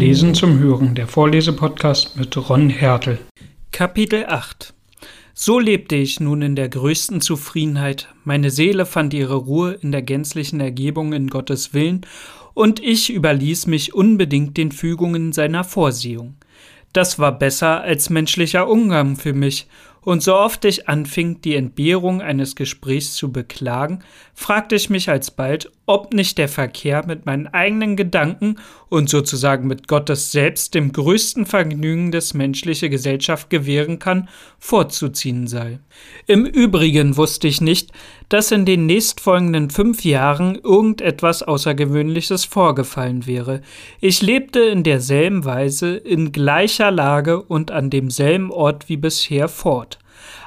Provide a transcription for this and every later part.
Lesen zum Hören, der Vorlesepodcast mit Ron Hertel. Kapitel 8 So lebte ich nun in der größten Zufriedenheit, meine Seele fand ihre Ruhe in der gänzlichen Ergebung in Gottes Willen, und ich überließ mich unbedingt den Fügungen seiner Vorsehung. Das war besser als menschlicher Umgang für mich, und so oft ich anfing, die Entbehrung eines Gesprächs zu beklagen, fragte ich mich alsbald, ob nicht der Verkehr mit meinen eigenen Gedanken und sozusagen mit Gottes selbst dem größten Vergnügen, das menschliche Gesellschaft gewähren kann, vorzuziehen sei. Im Übrigen wusste ich nicht, dass in den nächstfolgenden fünf Jahren irgendetwas Außergewöhnliches vorgefallen wäre. Ich lebte in derselben Weise, in gleicher Lage und an demselben Ort wie bisher fort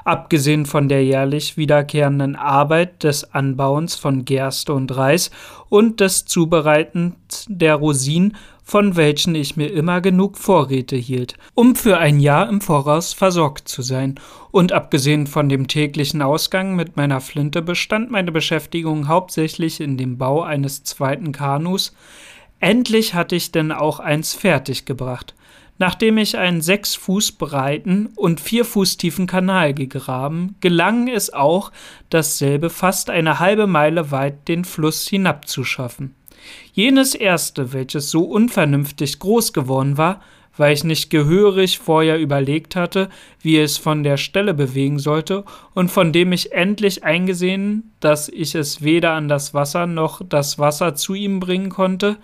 abgesehen von der jährlich wiederkehrenden Arbeit des Anbauens von Gerste und Reis und des Zubereitens der Rosinen, von welchen ich mir immer genug Vorräte hielt, um für ein Jahr im Voraus versorgt zu sein, und abgesehen von dem täglichen Ausgang mit meiner Flinte bestand meine Beschäftigung hauptsächlich in dem Bau eines zweiten Kanus. Endlich hatte ich denn auch eins fertiggebracht Nachdem ich einen sechs Fuß breiten und vier Fuß tiefen Kanal gegraben, gelang es auch, dasselbe fast eine halbe Meile weit den Fluss hinabzuschaffen. Jenes erste, welches so unvernünftig groß geworden war, weil ich nicht gehörig vorher überlegt hatte, wie es von der Stelle bewegen sollte, und von dem ich endlich eingesehen, dass ich es weder an das Wasser noch das Wasser zu ihm bringen konnte,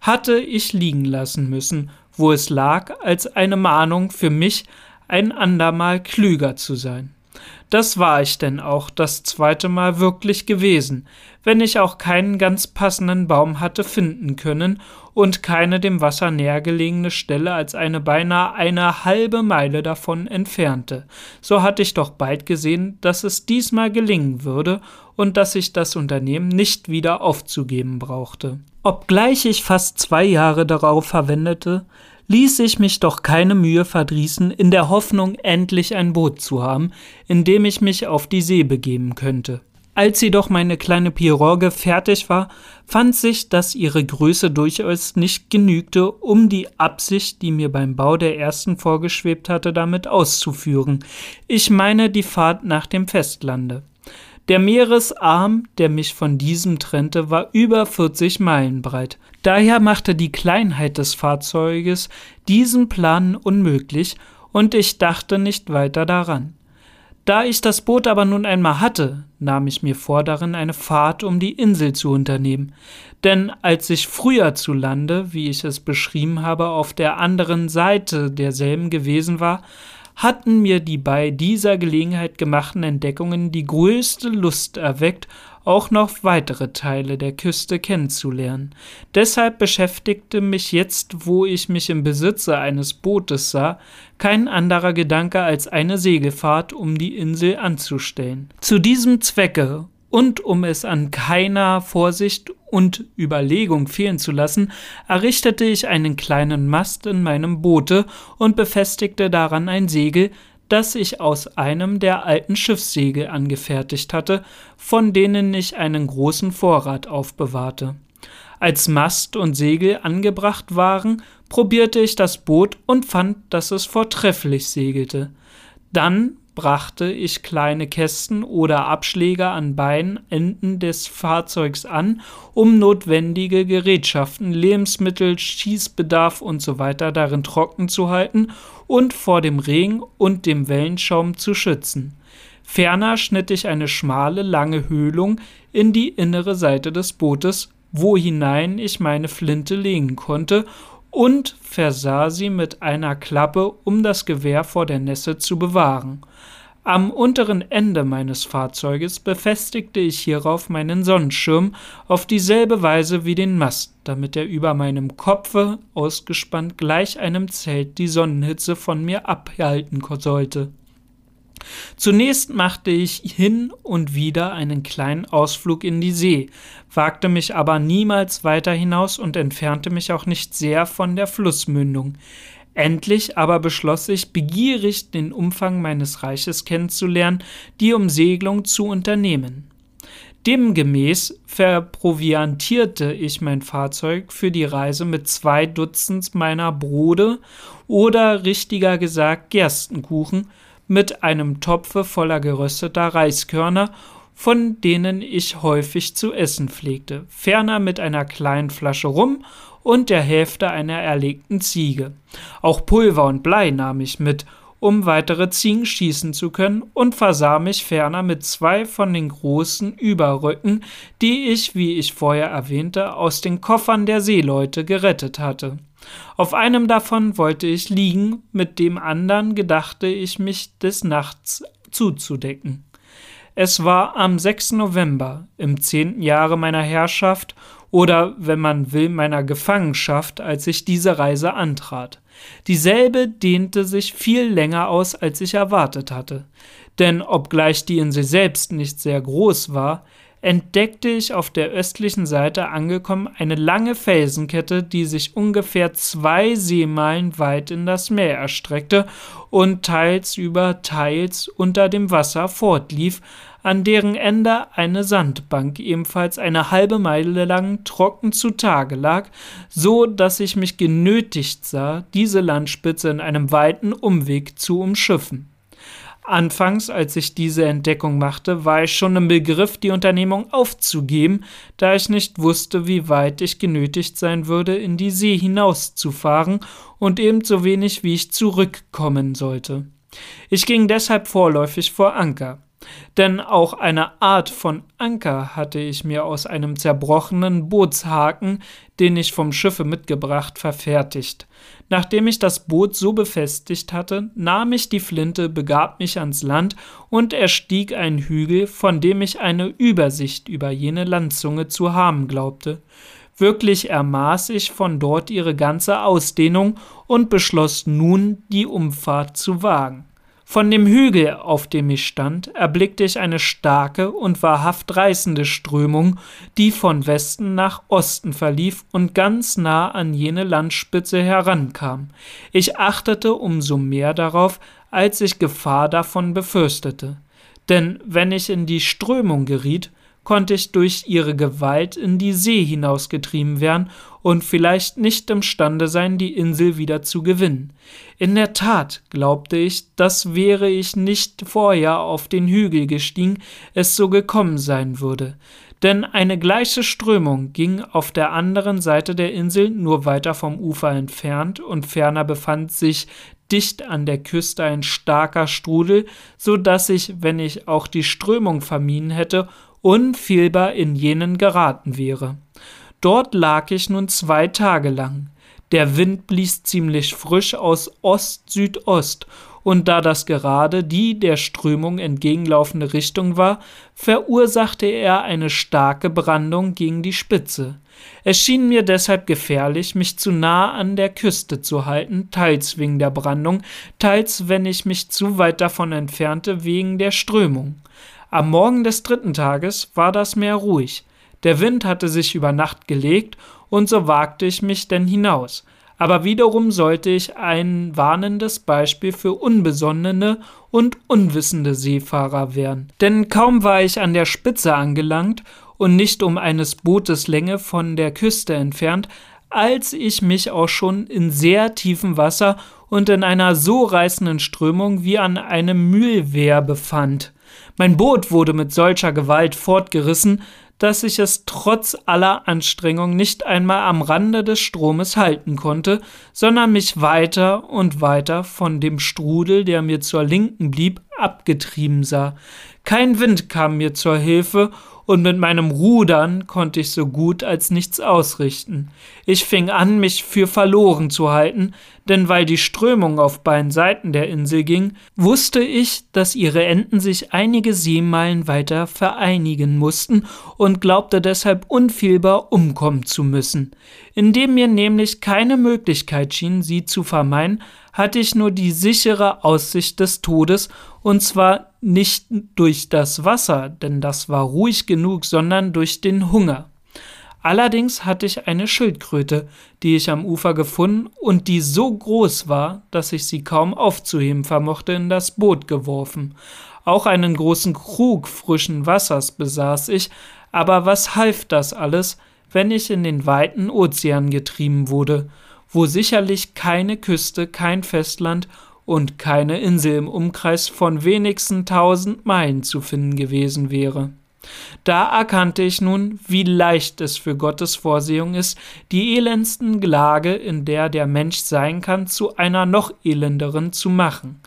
hatte ich liegen lassen müssen wo es lag, als eine Mahnung für mich, ein andermal klüger zu sein. Das war ich denn auch das zweite Mal wirklich gewesen, wenn ich auch keinen ganz passenden Baum hatte finden können und keine dem Wasser näher gelegene Stelle als eine beinahe eine halbe Meile davon entfernte. So hatte ich doch bald gesehen, dass es diesmal gelingen würde und dass ich das Unternehmen nicht wieder aufzugeben brauchte. Obgleich ich fast zwei Jahre darauf verwendete, ließ ich mich doch keine Mühe verdrießen, in der Hoffnung, endlich ein Boot zu haben, in dem ich mich auf die See begeben könnte. Als jedoch meine kleine Pirogue fertig war, fand sich, dass ihre Größe durchaus nicht genügte, um die Absicht, die mir beim Bau der ersten vorgeschwebt hatte, damit auszuführen. Ich meine die Fahrt nach dem Festlande. Der Meeresarm, der mich von diesem trennte, war über 40 Meilen breit. Daher machte die Kleinheit des Fahrzeuges diesen Plan unmöglich, und ich dachte nicht weiter daran. Da ich das Boot aber nun einmal hatte, nahm ich mir vor, darin eine Fahrt um die Insel zu unternehmen. Denn als ich früher zu Lande, wie ich es beschrieben habe, auf der anderen Seite derselben gewesen war, hatten mir die bei dieser Gelegenheit gemachten Entdeckungen die größte Lust erweckt, auch noch weitere Teile der Küste kennenzulernen. Deshalb beschäftigte mich jetzt, wo ich mich im Besitze eines Bootes sah, kein anderer Gedanke als eine Segelfahrt, um die Insel anzustellen. Zu diesem Zwecke und um es an keiner Vorsicht und Überlegung fehlen zu lassen, errichtete ich einen kleinen Mast in meinem Boote und befestigte daran ein Segel, das ich aus einem der alten Schiffssegel angefertigt hatte, von denen ich einen großen Vorrat aufbewahrte. Als Mast und Segel angebracht waren, probierte ich das Boot und fand, dass es vortrefflich segelte. Dann brachte ich kleine Kästen oder Abschläge an beiden Enden des Fahrzeugs an, um notwendige Gerätschaften, Lebensmittel, Schießbedarf usw. So darin trocken zu halten und vor dem Regen und dem Wellenschaum zu schützen. Ferner schnitt ich eine schmale, lange Höhlung in die innere Seite des Bootes, wo hinein ich meine Flinte legen konnte und versah sie mit einer Klappe, um das Gewehr vor der Nässe zu bewahren. Am unteren Ende meines Fahrzeuges befestigte ich hierauf meinen Sonnenschirm auf dieselbe Weise wie den Mast, damit er über meinem Kopfe ausgespannt gleich einem Zelt die Sonnenhitze von mir abhalten sollte. Zunächst machte ich hin und wieder einen kleinen Ausflug in die See, wagte mich aber niemals weiter hinaus und entfernte mich auch nicht sehr von der Flussmündung. Endlich aber beschloss ich, begierig den Umfang meines Reiches kennenzulernen, die Umsegelung zu unternehmen. Demgemäß verproviantierte ich mein Fahrzeug für die Reise mit zwei Dutzend meiner Brote oder richtiger gesagt Gerstenkuchen mit einem Topfe voller gerösteter Reiskörner, von denen ich häufig zu essen pflegte, ferner mit einer kleinen Flasche Rum und der Hälfte einer erlegten Ziege. Auch Pulver und Blei nahm ich mit, um weitere Ziegen schießen zu können, und versah mich ferner mit zwei von den großen Überrücken, die ich, wie ich vorher erwähnte, aus den Koffern der Seeleute gerettet hatte. Auf einem davon wollte ich liegen, mit dem anderen gedachte ich mich des Nachts zuzudecken. Es war am 6. November im zehnten Jahre meiner Herrschaft oder, wenn man will, meiner Gefangenschaft, als ich diese Reise antrat. Dieselbe dehnte sich viel länger aus, als ich erwartet hatte. Denn obgleich die Insel selbst nicht sehr groß war, entdeckte ich auf der östlichen Seite angekommen eine lange Felsenkette, die sich ungefähr zwei Seemeilen weit in das Meer erstreckte und teils über, teils unter dem Wasser fortlief, an deren Ende eine Sandbank ebenfalls eine halbe Meile lang trocken zutage lag, so dass ich mich genötigt sah, diese Landspitze in einem weiten Umweg zu umschiffen. Anfangs, als ich diese Entdeckung machte, war ich schon im Begriff, die Unternehmung aufzugeben, da ich nicht wusste, wie weit ich genötigt sein würde, in die See hinauszufahren und ebenso wenig, wie ich zurückkommen sollte. Ich ging deshalb vorläufig vor Anker denn auch eine Art von Anker hatte ich mir aus einem zerbrochenen Bootshaken, den ich vom Schiffe mitgebracht, verfertigt. Nachdem ich das Boot so befestigt hatte, nahm ich die Flinte, begab mich ans Land und erstieg einen Hügel, von dem ich eine Übersicht über jene Landzunge zu haben glaubte. Wirklich ermaß ich von dort ihre ganze Ausdehnung und beschloss nun, die Umfahrt zu wagen. Von dem Hügel, auf dem ich stand, erblickte ich eine starke und wahrhaft reißende Strömung, die von Westen nach Osten verlief und ganz nah an jene Landspitze herankam. Ich achtete umso mehr darauf, als ich Gefahr davon befürchtete. Denn wenn ich in die Strömung geriet, konnte ich durch ihre Gewalt in die See hinausgetrieben werden und vielleicht nicht imstande sein, die Insel wieder zu gewinnen. In der Tat glaubte ich, dass wäre ich nicht vorher auf den Hügel gestiegen, es so gekommen sein würde. Denn eine gleiche Strömung ging auf der anderen Seite der Insel nur weiter vom Ufer entfernt und ferner befand sich dicht an der Küste ein starker Strudel, so dass ich, wenn ich auch die Strömung vermieden hätte, unfehlbar in jenen geraten wäre. Dort lag ich nun zwei Tage lang. Der Wind blies ziemlich frisch aus Ost-Südost, und da das gerade die der Strömung entgegenlaufende Richtung war, verursachte er eine starke Brandung gegen die Spitze. Es schien mir deshalb gefährlich, mich zu nah an der Küste zu halten, teils wegen der Brandung, teils, wenn ich mich zu weit davon entfernte, wegen der Strömung. Am Morgen des dritten Tages war das Meer ruhig. Der Wind hatte sich über Nacht gelegt, und so wagte ich mich denn hinaus. Aber wiederum sollte ich ein warnendes Beispiel für unbesonnene und unwissende Seefahrer werden. Denn kaum war ich an der Spitze angelangt und nicht um eines Bootes Länge von der Küste entfernt, als ich mich auch schon in sehr tiefem Wasser und in einer so reißenden Strömung wie an einem Mühlwehr befand. Mein Boot wurde mit solcher Gewalt fortgerissen, dass ich es trotz aller Anstrengung nicht einmal am Rande des Stromes halten konnte, sondern mich weiter und weiter von dem Strudel, der mir zur Linken blieb, abgetrieben sah. Kein Wind kam mir zur Hilfe, und mit meinem Rudern konnte ich so gut als nichts ausrichten. Ich fing an, mich für verloren zu halten, denn weil die Strömung auf beiden Seiten der Insel ging, wusste ich, dass ihre Enden sich einige Seemeilen weiter vereinigen mussten und glaubte deshalb unfehlbar umkommen zu müssen. Indem mir nämlich keine Möglichkeit schien, sie zu vermeiden, hatte ich nur die sichere Aussicht des Todes, und zwar nicht durch das Wasser, denn das war ruhig genug, sondern durch den Hunger. Allerdings hatte ich eine Schildkröte, die ich am Ufer gefunden und die so groß war, dass ich sie kaum aufzuheben vermochte, in das Boot geworfen. Auch einen großen Krug frischen Wassers besaß ich, aber was half das alles, wenn ich in den weiten Ozean getrieben wurde, wo sicherlich keine Küste, kein Festland und keine Insel im Umkreis von wenigsten tausend Meilen zu finden gewesen wäre. Da erkannte ich nun, wie leicht es für Gottes Vorsehung ist, die elendsten Lage, in der der Mensch sein kann, zu einer noch elenderen zu machen.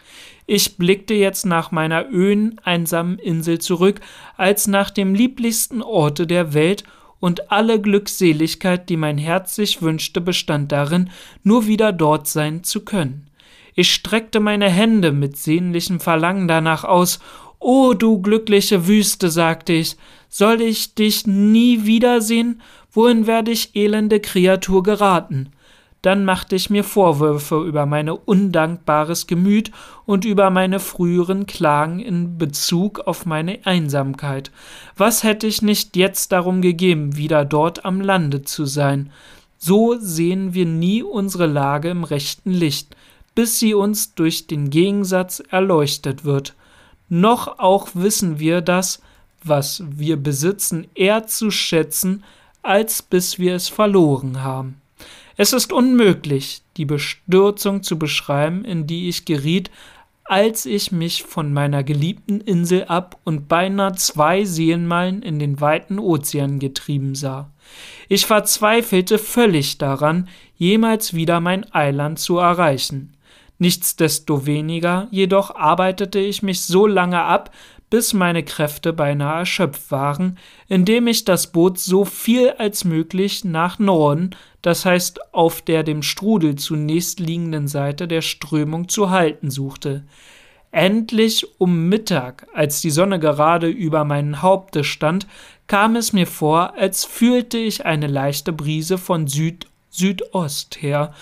Ich blickte jetzt nach meiner öden, einsamen Insel zurück, als nach dem lieblichsten Orte der Welt, und alle Glückseligkeit, die mein Herz sich wünschte, bestand darin, nur wieder dort sein zu können. Ich streckte meine Hände mit sehnlichem Verlangen danach aus O du glückliche Wüste, sagte ich, soll ich dich nie wiedersehen? Wohin werde ich, elende Kreatur, geraten? Dann machte ich mir Vorwürfe über mein undankbares Gemüt und über meine früheren Klagen in Bezug auf meine Einsamkeit. Was hätte ich nicht jetzt darum gegeben, wieder dort am Lande zu sein? So sehen wir nie unsere Lage im rechten Licht, bis sie uns durch den Gegensatz erleuchtet wird noch auch wissen wir das, was wir besitzen, eher zu schätzen, als bis wir es verloren haben. Es ist unmöglich, die Bestürzung zu beschreiben, in die ich geriet, als ich mich von meiner geliebten Insel ab und beinahe zwei Seelenmeilen in den weiten Ozean getrieben sah. Ich verzweifelte völlig daran, jemals wieder mein Eiland zu erreichen. Nichtsdestoweniger jedoch arbeitete ich mich so lange ab, bis meine Kräfte beinahe erschöpft waren, indem ich das Boot so viel als möglich nach Norden, das heißt auf der dem Strudel zunächst liegenden Seite der Strömung zu halten suchte. Endlich um Mittag, als die Sonne gerade über meinen Haupte stand, kam es mir vor, als fühlte ich eine leichte Brise von Süd Südost her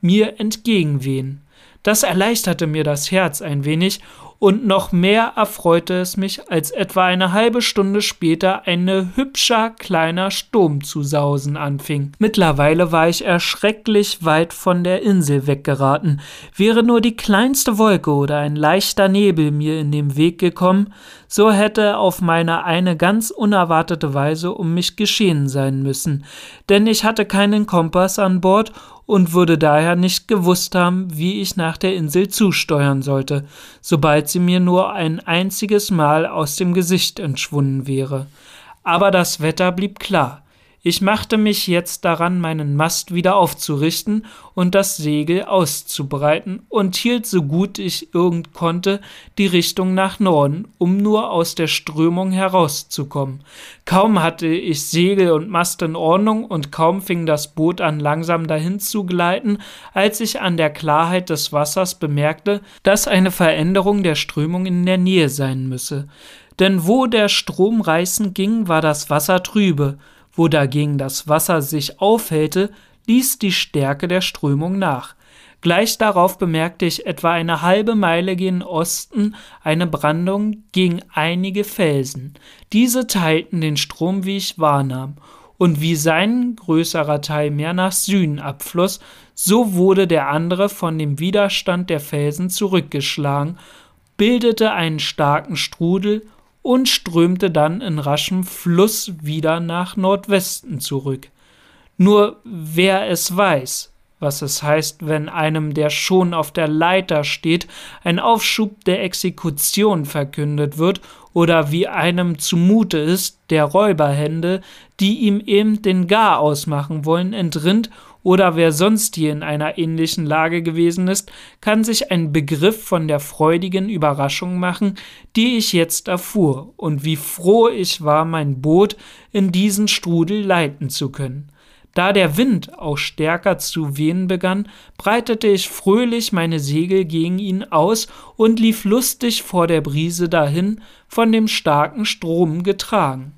mir entgegenwehen. Das erleichterte mir das Herz ein wenig, und noch mehr erfreute es mich, als etwa eine halbe Stunde später ein hübscher kleiner Sturm zu sausen anfing. Mittlerweile war ich erschrecklich weit von der Insel weggeraten. Wäre nur die kleinste Wolke oder ein leichter Nebel mir in den Weg gekommen, so hätte auf meine eine ganz unerwartete Weise um mich geschehen sein müssen, denn ich hatte keinen Kompass an Bord und würde daher nicht gewusst haben, wie ich nach der Insel zusteuern sollte, sobald sie mir nur ein einziges Mal aus dem Gesicht entschwunden wäre. Aber das Wetter blieb klar, ich machte mich jetzt daran, meinen Mast wieder aufzurichten und das Segel auszubreiten und hielt so gut ich irgend konnte die Richtung nach Norden, um nur aus der Strömung herauszukommen. Kaum hatte ich Segel und Mast in Ordnung und kaum fing das Boot an langsam dahin zu gleiten, als ich an der Klarheit des Wassers bemerkte, dass eine Veränderung der Strömung in der Nähe sein müsse. Denn wo der Strom reißen ging, war das Wasser trübe, wo dagegen das Wasser sich aufhellte, ließ die Stärke der Strömung nach. Gleich darauf bemerkte ich etwa eine halbe Meile gen Osten eine Brandung gegen einige Felsen. Diese teilten den Strom, wie ich wahrnahm, und wie sein größerer Teil mehr nach Süden abfloss, so wurde der andere von dem Widerstand der Felsen zurückgeschlagen, bildete einen starken Strudel und strömte dann in raschem Fluss wieder nach Nordwesten zurück. Nur wer es weiß, was es heißt, wenn einem, der schon auf der Leiter steht, ein Aufschub der Exekution verkündet wird, oder wie einem zumute ist, der Räuberhände, die ihm eben den Gar ausmachen wollen, entrinnt oder wer sonst hier in einer ähnlichen Lage gewesen ist, kann sich einen Begriff von der freudigen Überraschung machen, die ich jetzt erfuhr, und wie froh ich war, mein Boot in diesen Strudel leiten zu können. Da der Wind auch stärker zu wehen begann, breitete ich fröhlich meine Segel gegen ihn aus und lief lustig vor der Brise dahin, von dem starken Strom getragen.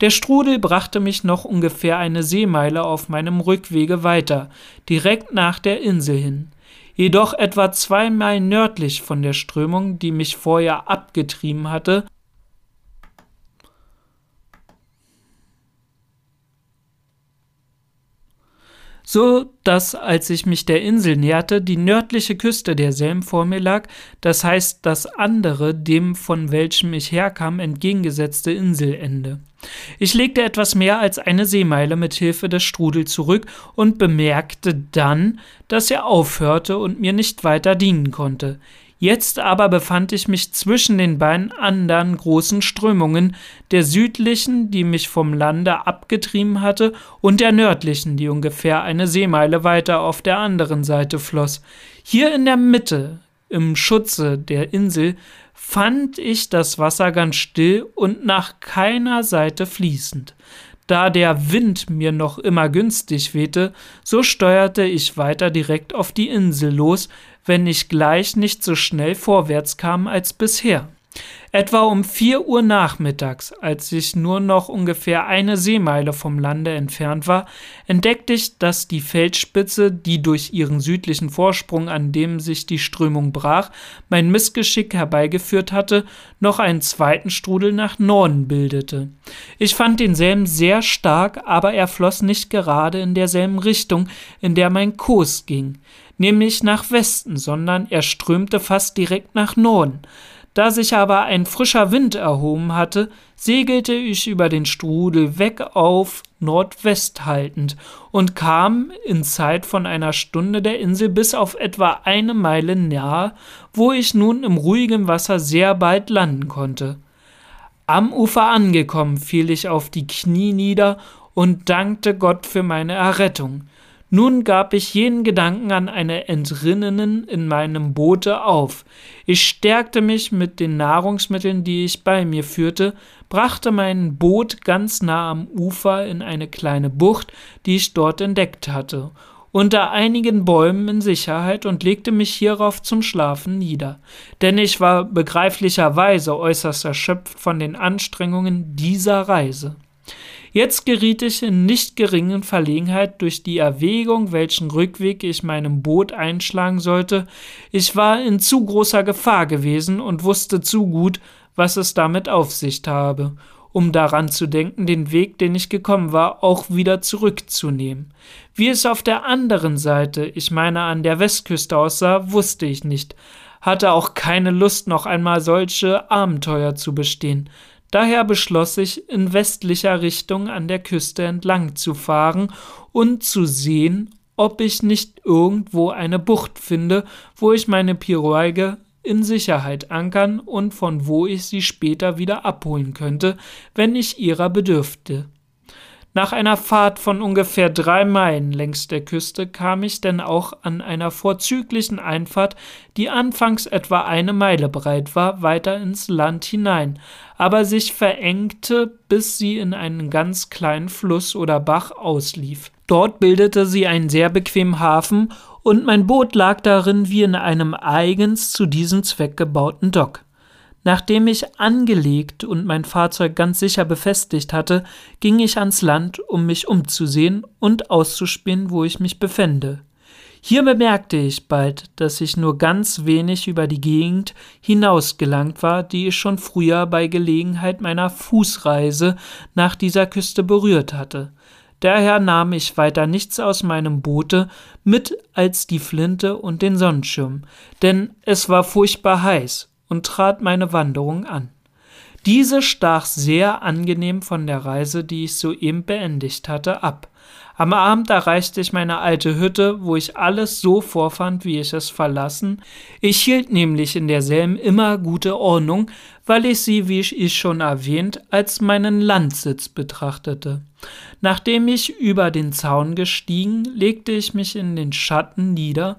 Der Strudel brachte mich noch ungefähr eine Seemeile auf meinem Rückwege weiter, direkt nach der Insel hin. Jedoch etwa zwei Meilen nördlich von der Strömung, die mich vorher abgetrieben hatte, so dass, als ich mich der Insel näherte, die nördliche Küste derselben vor mir lag, das heißt das andere, dem von welchem ich herkam, entgegengesetzte Inselende. Ich legte etwas mehr als eine Seemeile mit Hilfe des Strudels zurück und bemerkte dann, dass er aufhörte und mir nicht weiter dienen konnte. Jetzt aber befand ich mich zwischen den beiden anderen großen Strömungen, der südlichen, die mich vom Lande abgetrieben hatte, und der nördlichen, die ungefähr eine Seemeile weiter auf der anderen Seite floss. Hier in der Mitte, im Schutze der Insel, fand ich das Wasser ganz still und nach keiner Seite fließend. Da der Wind mir noch immer günstig wehte, so steuerte ich weiter direkt auf die Insel los, wenn ich gleich nicht so schnell vorwärts kam als bisher. Etwa um vier Uhr nachmittags, als ich nur noch ungefähr eine Seemeile vom Lande entfernt war, entdeckte ich, dass die Felsspitze, die durch ihren südlichen Vorsprung, an dem sich die Strömung brach, mein Missgeschick herbeigeführt hatte, noch einen zweiten Strudel nach Norden bildete. Ich fand denselben sehr stark, aber er floss nicht gerade in derselben Richtung, in der mein Kurs ging, nämlich nach Westen, sondern er strömte fast direkt nach Norden. Da sich aber ein frischer Wind erhoben hatte, segelte ich über den Strudel weg auf Nordwest haltend und kam in Zeit von einer Stunde der Insel bis auf etwa eine Meile nahe, wo ich nun im ruhigen Wasser sehr bald landen konnte. Am Ufer angekommen, fiel ich auf die Knie nieder und dankte Gott für meine Errettung. Nun gab ich jenen Gedanken an eine Entrinnenen in meinem Boote auf. Ich stärkte mich mit den Nahrungsmitteln, die ich bei mir führte, brachte mein Boot ganz nah am Ufer in eine kleine Bucht, die ich dort entdeckt hatte, unter einigen Bäumen in Sicherheit und legte mich hierauf zum Schlafen nieder, denn ich war begreiflicherweise äußerst erschöpft von den Anstrengungen dieser Reise. Jetzt geriet ich in nicht geringen Verlegenheit durch die Erwägung, welchen Rückweg ich meinem Boot einschlagen sollte. Ich war in zu großer Gefahr gewesen und wusste zu gut, was es damit auf sich habe, um daran zu denken, den Weg, den ich gekommen war, auch wieder zurückzunehmen. Wie es auf der anderen Seite, ich meine an der Westküste aussah, wusste ich nicht, hatte auch keine Lust, noch einmal solche Abenteuer zu bestehen. Daher beschloss ich, in westlicher Richtung an der Küste entlang zu fahren und zu sehen, ob ich nicht irgendwo eine Bucht finde, wo ich meine Pirogue in Sicherheit ankern und von wo ich sie später wieder abholen könnte, wenn ich ihrer bedürfte. Nach einer Fahrt von ungefähr drei Meilen längs der Küste kam ich denn auch an einer vorzüglichen Einfahrt, die anfangs etwa eine Meile breit war, weiter ins Land hinein, aber sich verengte, bis sie in einen ganz kleinen Fluss oder Bach auslief. Dort bildete sie einen sehr bequemen Hafen, und mein Boot lag darin wie in einem eigens zu diesem Zweck gebauten Dock. Nachdem ich angelegt und mein Fahrzeug ganz sicher befestigt hatte, ging ich ans Land, um mich umzusehen und auszuspähen, wo ich mich befände. Hier bemerkte ich bald, dass ich nur ganz wenig über die Gegend hinausgelangt war, die ich schon früher bei Gelegenheit meiner Fußreise nach dieser Küste berührt hatte. Daher nahm ich weiter nichts aus meinem Boote mit als die Flinte und den Sonnenschirm, denn es war furchtbar heiß und trat meine Wanderung an. Diese stach sehr angenehm von der Reise, die ich soeben beendigt hatte, ab. Am Abend erreichte ich meine alte Hütte, wo ich alles so vorfand, wie ich es verlassen. Ich hielt nämlich in derselben immer gute Ordnung, weil ich sie, wie ich schon erwähnt, als meinen Landsitz betrachtete. Nachdem ich über den Zaun gestiegen, legte ich mich in den Schatten nieder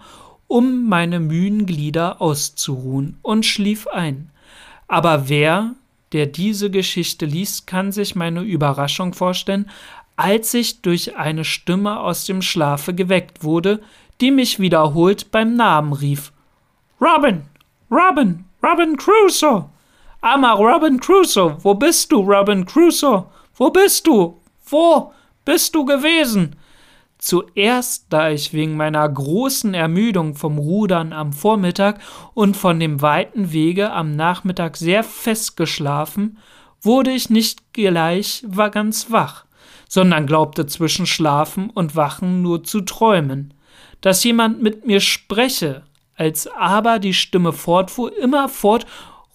um meine mühen Glieder auszuruhen, und schlief ein. Aber wer, der diese Geschichte liest, kann sich meine Überraschung vorstellen, als ich durch eine Stimme aus dem Schlafe geweckt wurde, die mich wiederholt beim Namen rief. Robin, Robin, Robin Crusoe. Armer Robin Crusoe, wo bist du, Robin Crusoe? Wo bist du? Wo bist du gewesen? Zuerst, da ich wegen meiner großen Ermüdung vom Rudern am Vormittag und von dem weiten Wege am Nachmittag sehr fest geschlafen, wurde ich nicht gleich war ganz wach, sondern glaubte zwischen Schlafen und Wachen nur zu träumen. Dass jemand mit mir spreche, als aber die Stimme fortfuhr, immer fort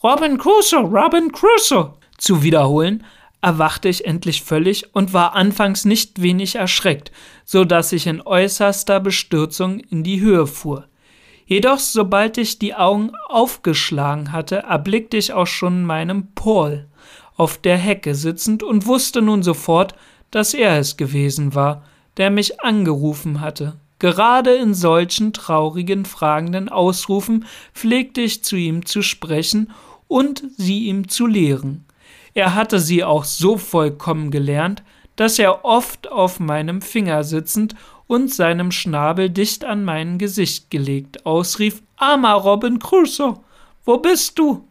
Robin Crusoe, Robin Crusoe zu wiederholen, erwachte ich endlich völlig und war anfangs nicht wenig erschreckt, so dass ich in äußerster Bestürzung in die Höhe fuhr. Jedoch, sobald ich die Augen aufgeschlagen hatte, erblickte ich auch schon meinen Paul auf der Hecke sitzend und wusste nun sofort, dass er es gewesen war, der mich angerufen hatte. Gerade in solchen traurigen, fragenden Ausrufen pflegte ich zu ihm zu sprechen und sie ihm zu lehren. Er hatte sie auch so vollkommen gelernt, dass er oft auf meinem Finger sitzend und seinem Schnabel dicht an mein Gesicht gelegt ausrief Armer Robin Crusoe, wo bist du?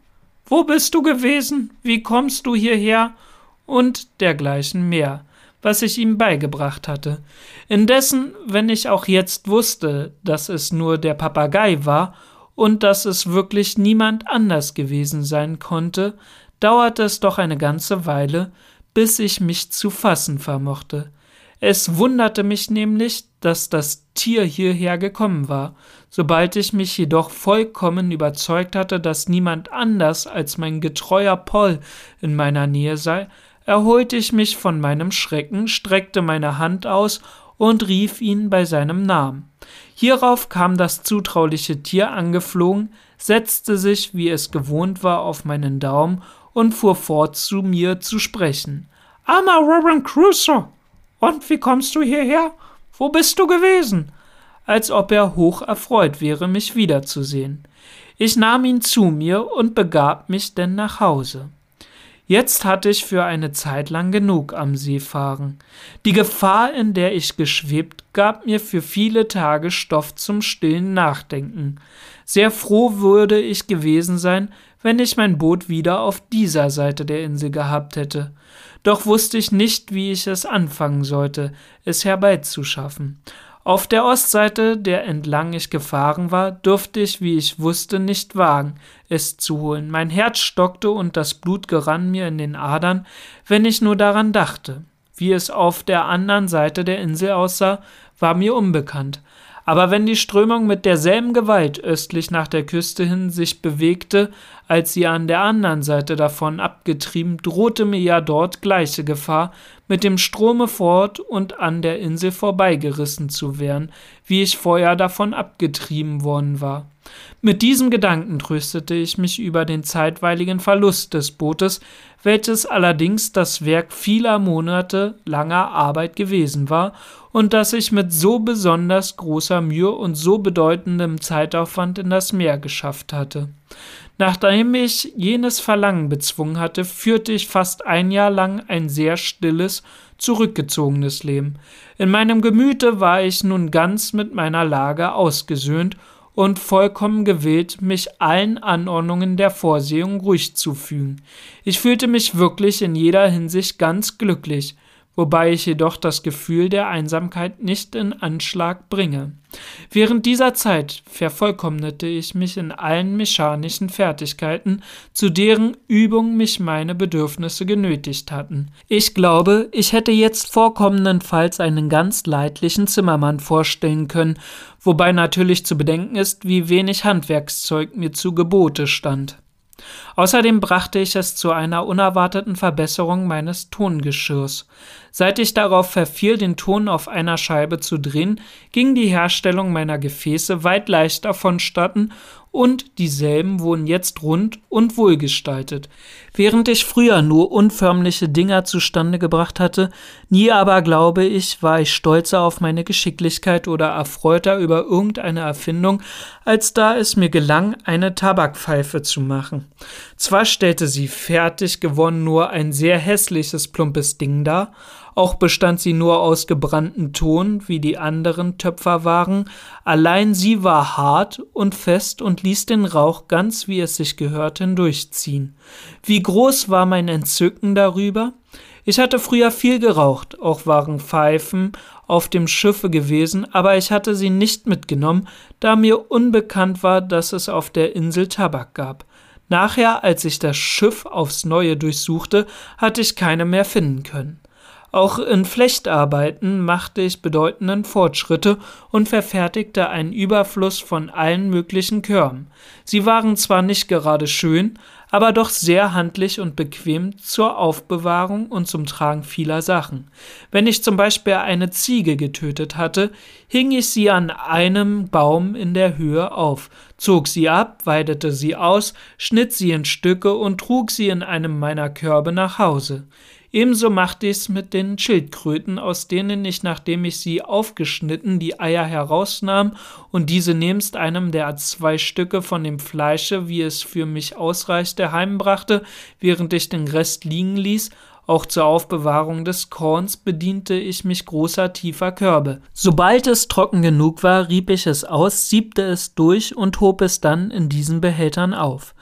Wo bist du gewesen? Wie kommst du hierher? und dergleichen mehr, was ich ihm beigebracht hatte. Indessen, wenn ich auch jetzt wusste, dass es nur der Papagei war und dass es wirklich niemand anders gewesen sein konnte, dauerte es doch eine ganze Weile, bis ich mich zu fassen vermochte. Es wunderte mich nämlich, dass das Tier hierher gekommen war. Sobald ich mich jedoch vollkommen überzeugt hatte, dass niemand anders als mein getreuer Paul in meiner Nähe sei, erholte ich mich von meinem Schrecken, streckte meine Hand aus und rief ihn bei seinem Namen. Hierauf kam das zutrauliche Tier angeflogen, setzte sich, wie es gewohnt war, auf meinen Daumen und fuhr fort zu mir zu sprechen. Armer Reverend Crusoe! Und wie kommst du hierher? Wo bist du gewesen? Als ob er hoch erfreut wäre, mich wiederzusehen. Ich nahm ihn zu mir und begab mich denn nach Hause. Jetzt hatte ich für eine Zeit lang genug am Seefahren. Die Gefahr, in der ich geschwebt, gab mir für viele Tage Stoff zum stillen Nachdenken. Sehr froh würde ich gewesen sein, wenn ich mein Boot wieder auf dieser Seite der Insel gehabt hätte. Doch wusste ich nicht, wie ich es anfangen sollte, es herbeizuschaffen. Auf der Ostseite, der entlang ich gefahren war, durfte ich, wie ich wusste, nicht wagen, es zu holen. Mein Herz stockte und das Blut gerann mir in den Adern, wenn ich nur daran dachte. Wie es auf der anderen Seite der Insel aussah, war mir unbekannt. Aber wenn die Strömung mit derselben Gewalt östlich nach der Küste hin sich bewegte, als sie an der anderen Seite davon abgetrieben, drohte mir ja dort gleiche Gefahr, mit dem Strome fort und an der Insel vorbeigerissen zu werden, wie ich vorher davon abgetrieben worden war. Mit diesem Gedanken tröstete ich mich über den zeitweiligen Verlust des Bootes, welches allerdings das Werk vieler Monate langer Arbeit gewesen war und das ich mit so besonders großer Mühe und so bedeutendem Zeitaufwand in das Meer geschafft hatte. Nachdem ich jenes Verlangen bezwungen hatte, führte ich fast ein Jahr lang ein sehr stilles, zurückgezogenes Leben. In meinem Gemüte war ich nun ganz mit meiner Lage ausgesöhnt und vollkommen gewillt, mich allen Anordnungen der Vorsehung ruhig zu fügen. Ich fühlte mich wirklich in jeder Hinsicht ganz glücklich, wobei ich jedoch das Gefühl der Einsamkeit nicht in Anschlag bringe. Während dieser Zeit vervollkommnete ich mich in allen mechanischen Fertigkeiten, zu deren Übung mich meine Bedürfnisse genötigt hatten. Ich glaube, ich hätte jetzt vorkommendenfalls einen ganz leidlichen Zimmermann vorstellen können, wobei natürlich zu bedenken ist, wie wenig Handwerkszeug mir zu Gebote stand. Außerdem brachte ich es zu einer unerwarteten Verbesserung meines Tongeschirrs. Seit ich darauf verfiel, den Ton auf einer Scheibe zu drehen, ging die Herstellung meiner Gefäße weit leichter vonstatten und dieselben wurden jetzt rund und wohlgestaltet. Während ich früher nur unförmliche Dinger zustande gebracht hatte, nie aber, glaube ich, war ich stolzer auf meine Geschicklichkeit oder erfreuter über irgendeine Erfindung, als da es mir gelang, eine Tabakpfeife zu machen. Zwar stellte sie fertig gewonnen nur ein sehr hässliches, plumpes Ding dar, auch bestand sie nur aus gebranntem Ton, wie die anderen Töpferwaren, allein sie war hart und fest und ließ den Rauch ganz wie es sich gehört hindurchziehen. Wie groß war mein Entzücken darüber? Ich hatte früher viel geraucht, auch waren Pfeifen auf dem Schiffe gewesen, aber ich hatte sie nicht mitgenommen, da mir unbekannt war, dass es auf der Insel Tabak gab. Nachher, als ich das Schiff aufs neue durchsuchte, hatte ich keine mehr finden können. Auch in Flechtarbeiten machte ich bedeutenden Fortschritte und verfertigte einen Überfluss von allen möglichen Körben. Sie waren zwar nicht gerade schön, aber doch sehr handlich und bequem zur Aufbewahrung und zum Tragen vieler Sachen. Wenn ich zum Beispiel eine Ziege getötet hatte, hing ich sie an einem Baum in der Höhe auf, zog sie ab, weidete sie aus, schnitt sie in Stücke und trug sie in einem meiner Körbe nach Hause. Ebenso machte ich's mit den Schildkröten, aus denen ich, nachdem ich sie aufgeschnitten, die Eier herausnahm und diese nebst einem der zwei Stücke von dem Fleische, wie es für mich ausreichte, heimbrachte, während ich den Rest liegen ließ, auch zur Aufbewahrung des Korns bediente ich mich großer tiefer Körbe. Sobald es trocken genug war, rieb ich es aus, siebte es durch und hob es dann in diesen Behältern auf.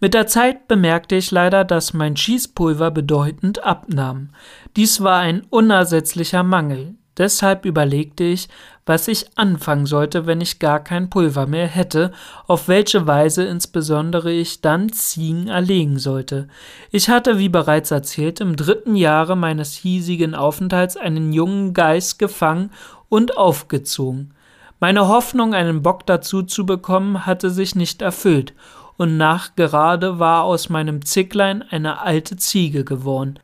Mit der Zeit bemerkte ich leider, dass mein Schießpulver bedeutend abnahm. Dies war ein unersetzlicher Mangel. Deshalb überlegte ich, was ich anfangen sollte, wenn ich gar kein Pulver mehr hätte, auf welche Weise insbesondere ich dann Ziegen erlegen sollte. Ich hatte, wie bereits erzählt, im dritten Jahre meines hiesigen Aufenthalts einen jungen Geist gefangen und aufgezogen. Meine Hoffnung, einen Bock dazu zu bekommen, hatte sich nicht erfüllt, und nachgerade war aus meinem Zicklein eine alte Ziege geworden.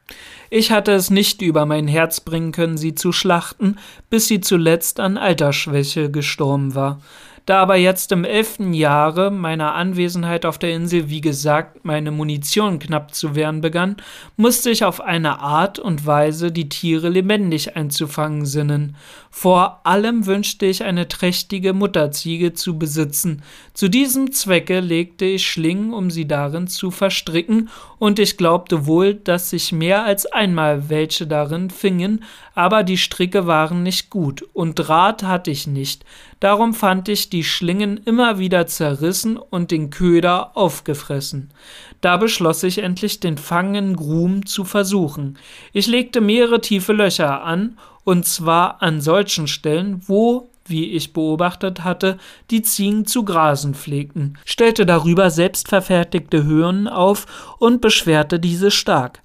Ich hatte es nicht über mein Herz bringen können, sie zu schlachten, bis sie zuletzt an Altersschwäche gestorben war. Da aber jetzt im elften Jahre meiner Anwesenheit auf der Insel, wie gesagt, meine Munition knapp zu werden begann, musste ich auf eine Art und Weise die Tiere lebendig einzufangen sinnen. Vor allem wünschte ich eine trächtige Mutterziege zu besitzen. Zu diesem Zwecke legte ich Schlingen, um sie darin zu verstricken, und ich glaubte wohl, dass sich mehr als einmal welche darin fingen, aber die Stricke waren nicht gut, und Draht hatte ich nicht. Darum fand ich die Schlingen immer wieder zerrissen und den Köder aufgefressen. Da beschloss ich endlich, den Fang in Grum zu versuchen. Ich legte mehrere tiefe Löcher an, und zwar an solchen Stellen, wo, wie ich beobachtet hatte, die Ziegen zu grasen pflegten, stellte darüber selbstverfertigte Höhen auf und beschwerte diese stark.